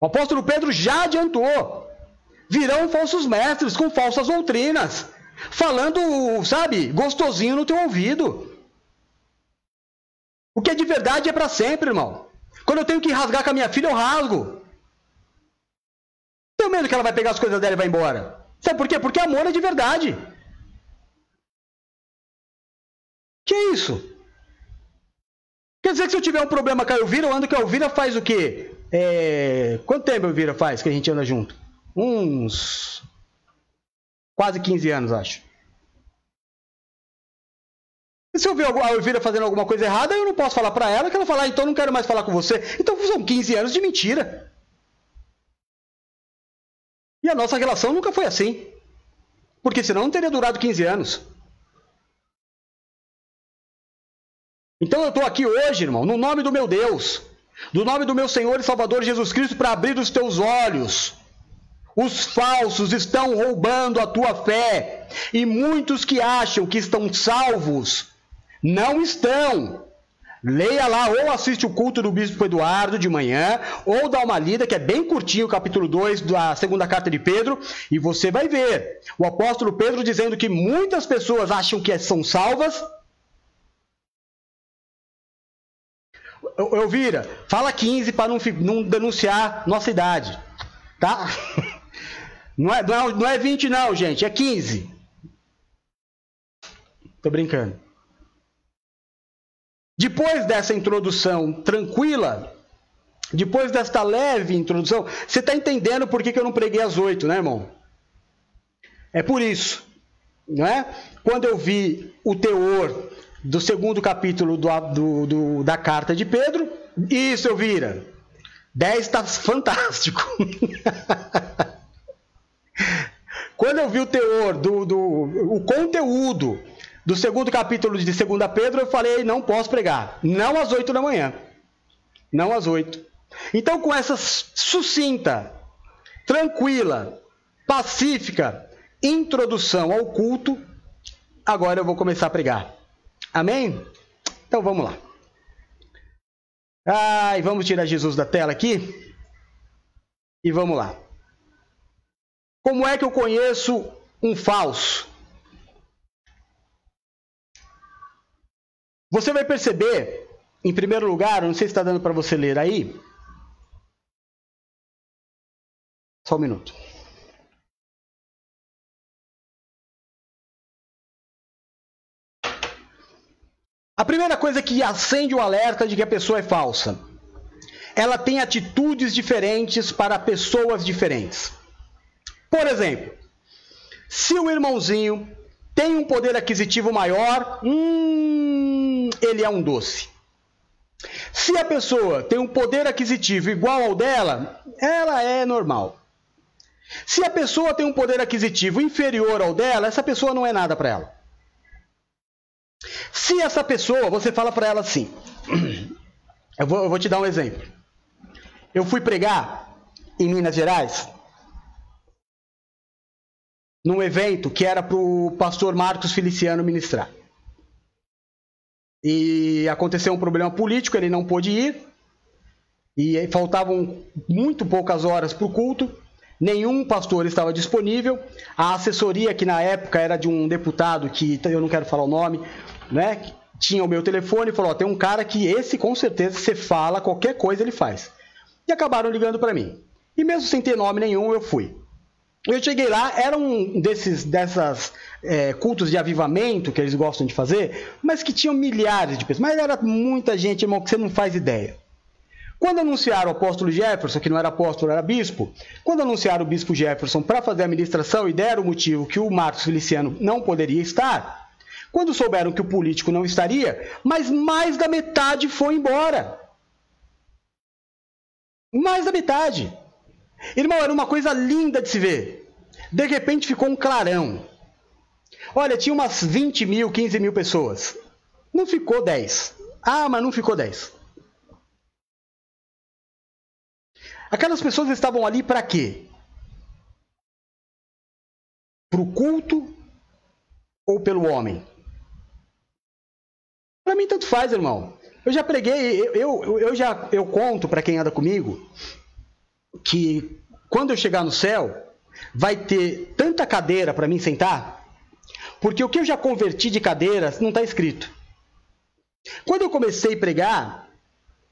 O apóstolo Pedro já adiantou. Virão falsos mestres com falsas doutrinas falando, sabe, gostosinho no teu ouvido. O que é de verdade é para sempre, irmão. Quando eu tenho que rasgar com a minha filha, eu rasgo. Tenho medo que ela vai pegar as coisas dela e vai embora. Sabe por quê? Porque amor é de verdade. Que é isso? Quer dizer que se eu tiver um problema com a Elvira, eu ando com a Elvira faz o quê? É... Quanto tempo a Elvira faz que a gente anda junto? Uns Quase 15 anos, acho. E se eu ver a Elvira fazendo alguma coisa errada, eu não posso falar para ela que ela falar, ah, então não quero mais falar com você. Então são 15 anos de mentira. E a nossa relação nunca foi assim. Porque senão não teria durado 15 anos. Então eu estou aqui hoje, irmão, no nome do meu Deus, do nome do meu Senhor e Salvador Jesus Cristo, para abrir os teus olhos os falsos estão roubando a tua fé. E muitos que acham que estão salvos não estão. Leia lá, ou assiste o culto do Bispo Eduardo de manhã, ou dá uma lida, que é bem curtinho, o capítulo 2 da segunda carta de Pedro, e você vai ver o apóstolo Pedro dizendo que muitas pessoas acham que são salvas. Elvira, fala 15 para não, não denunciar nossa idade, tá? Não é, não, é, não é 20 não, gente, é 15. Tô brincando. Depois dessa introdução tranquila, depois desta leve introdução, você está entendendo por que, que eu não preguei às oito, né, irmão? É por isso, não é? Quando eu vi o teor do segundo capítulo do, do, do, da carta de Pedro, isso eu vira. 10 está fantástico. Quando eu vi o teor, do, do, o conteúdo do segundo capítulo de 2 Pedro, eu falei, não posso pregar. Não às 8 da manhã. Não às 8. Então, com essa sucinta, tranquila, pacífica introdução ao culto, agora eu vou começar a pregar. Amém? Então vamos lá. Ai, vamos tirar Jesus da tela aqui. E vamos lá. Como é que eu conheço um falso? Você vai perceber, em primeiro lugar, não sei se está dando para você ler aí. Só um minuto. A primeira coisa que acende o alerta de que a pessoa é falsa. Ela tem atitudes diferentes para pessoas diferentes. Por exemplo, se o irmãozinho tem um poder aquisitivo maior, hum, ele é um doce. Se a pessoa tem um poder aquisitivo igual ao dela, ela é normal. Se a pessoa tem um poder aquisitivo inferior ao dela, essa pessoa não é nada para ela. Se essa pessoa, você fala para ela assim, eu vou, eu vou te dar um exemplo. Eu fui pregar em Minas Gerais, num evento que era para o pastor Marcos Feliciano ministrar. E aconteceu um problema político, ele não pôde ir, e faltavam muito poucas horas para o culto, nenhum pastor estava disponível, a assessoria, que na época era de um deputado, que eu não quero falar o nome, né? Tinha o meu telefone e falou: tem um cara que esse com certeza você fala, qualquer coisa ele faz. E acabaram ligando para mim. E mesmo sem ter nome nenhum, eu fui. Eu cheguei lá, era um desses dessas é, cultos de avivamento que eles gostam de fazer, mas que tinham milhares de pessoas. Mas era muita gente, irmão, que você não faz ideia. Quando anunciaram o apóstolo Jefferson, que não era apóstolo, era bispo, quando anunciaram o bispo Jefferson para fazer a ministração e deram o motivo que o Marcos Feliciano não poderia estar, quando souberam que o político não estaria, mas mais da metade foi embora. Mais da metade. Irmão, era uma coisa linda de se ver. De repente ficou um clarão. Olha, tinha umas 20 mil, 15 mil pessoas. Não ficou 10. Ah, mas não ficou 10. Aquelas pessoas estavam ali para quê? Para o culto ou pelo homem? Para mim tanto faz, irmão. Eu já preguei, eu, eu, eu já eu conto para quem anda comigo que quando eu chegar no céu vai ter tanta cadeira para mim sentar, porque o que eu já converti de cadeiras não está escrito. Quando eu comecei a pregar,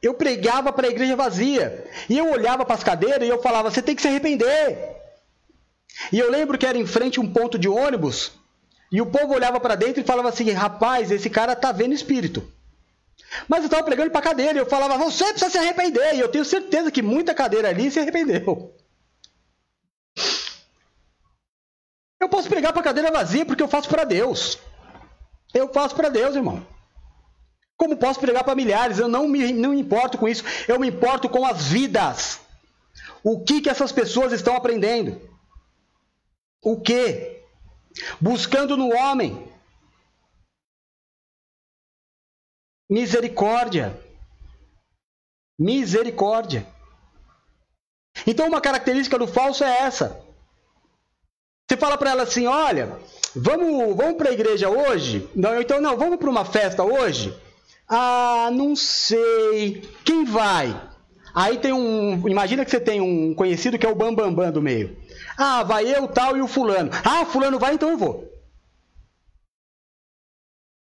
eu pregava para a igreja vazia. E eu olhava para as cadeiras e eu falava: você tem que se arrepender. E eu lembro que era em frente a um ponto de ônibus e o povo olhava para dentro e falava assim: rapaz, esse cara tá vendo espírito. Mas eu estava pregando para cadeira eu falava: você precisa se arrepender. E eu tenho certeza que muita cadeira ali se arrependeu. Eu posso pregar para cadeira vazia porque eu faço para Deus. Eu faço para Deus, irmão. Como posso pregar para milhares? Eu não me, não me importo com isso. Eu me importo com as vidas. O que, que essas pessoas estão aprendendo? O que? Buscando no homem misericórdia. Misericórdia. Então, uma característica do falso é essa. Você fala para ela assim: olha, vamos, vamos para a igreja hoje? Não, então, não, vamos para uma festa hoje? Ah, não sei. Quem vai? Aí tem um. Imagina que você tem um conhecido que é o Bambambam Bam Bam do meio. Ah, vai eu, tal e o fulano. Ah, fulano vai, então eu vou.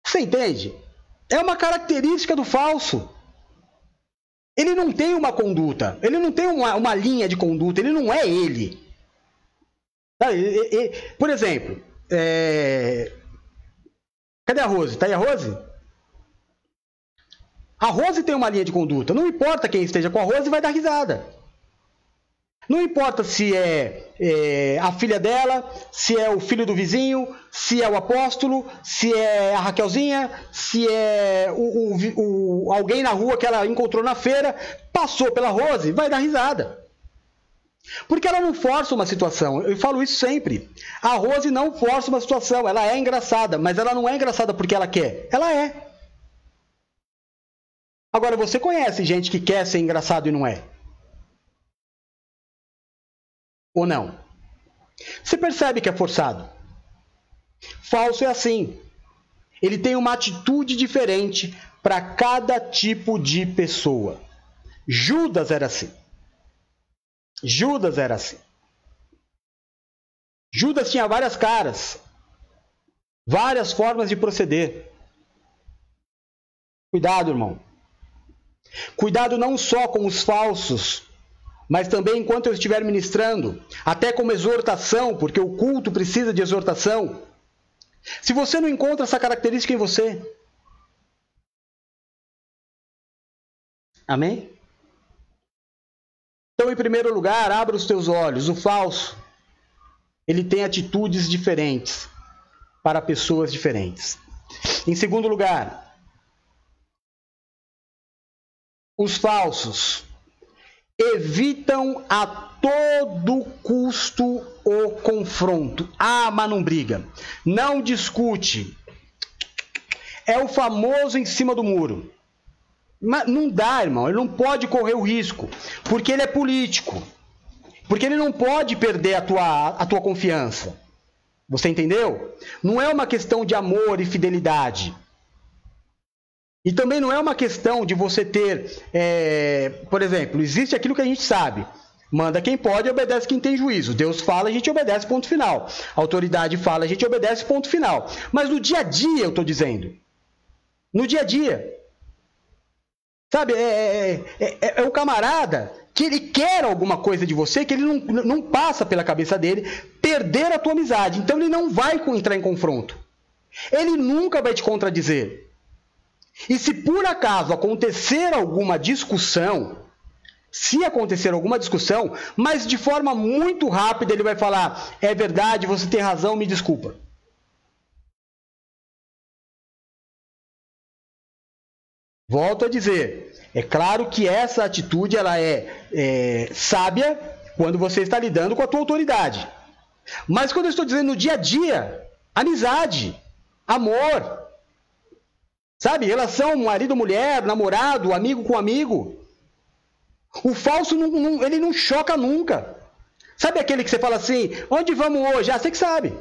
Você entende? É uma característica do falso. Ele não tem uma conduta, ele não tem uma, uma linha de conduta, ele não é ele. Por exemplo, é... cadê a Rose? Tá aí a Rose? A Rose tem uma linha de conduta. Não importa quem esteja com a Rose, vai dar risada. Não importa se é, é, a filha dela, se é o filho do vizinho, se é o apóstolo, se é a Raquelzinha, se é o, o, o, alguém na rua que ela encontrou na feira, passou pela Rose, vai dar risada. Porque ela não força uma situação. Eu falo isso sempre. A Rose não força uma situação. Ela é engraçada, mas ela não é engraçada porque ela quer. Ela é. Agora, você conhece gente que quer ser engraçado e não é? Ou não? Você percebe que é forçado? Falso é assim. Ele tem uma atitude diferente para cada tipo de pessoa. Judas era assim. Judas era assim. Judas tinha várias caras, várias formas de proceder. Cuidado, irmão. Cuidado não só com os falsos, mas também enquanto eu estiver ministrando, até como exortação, porque o culto precisa de exortação. Se você não encontra essa característica em você, amém? Então, em primeiro lugar, abra os teus olhos. O falso, ele tem atitudes diferentes para pessoas diferentes. Em segundo lugar, os falsos evitam a todo custo o confronto. Ah, mas não briga. Não discute. É o famoso em cima do muro. Mas não dá, irmão. Ele não pode correr o risco. Porque ele é político. Porque ele não pode perder a tua, a tua confiança. Você entendeu? Não é uma questão de amor e fidelidade. E também não é uma questão de você ter, é, por exemplo, existe aquilo que a gente sabe. Manda quem pode, obedece quem tem juízo. Deus fala, a gente obedece, ponto final. A autoridade fala, a gente obedece, ponto final. Mas no dia a dia, eu estou dizendo. No dia a dia. Sabe, é, é, é, é o camarada que ele quer alguma coisa de você, que ele não, não passa pela cabeça dele perder a tua amizade. Então ele não vai entrar em confronto. Ele nunca vai te contradizer. E se por acaso acontecer alguma discussão, se acontecer alguma discussão, mas de forma muito rápida ele vai falar: é verdade, você tem razão, me desculpa. Volto a dizer, é claro que essa atitude ela é, é sábia quando você está lidando com a tua autoridade. Mas quando eu estou dizendo no dia a dia, amizade, amor, Sabe? Relação marido-mulher, namorado, amigo com amigo. O falso não, não, ele não choca nunca. Sabe aquele que você fala assim: onde vamos hoje? Ah, você que sabe.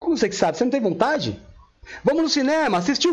Como você que sabe? Você não tem vontade? Vamos no cinema, assistir o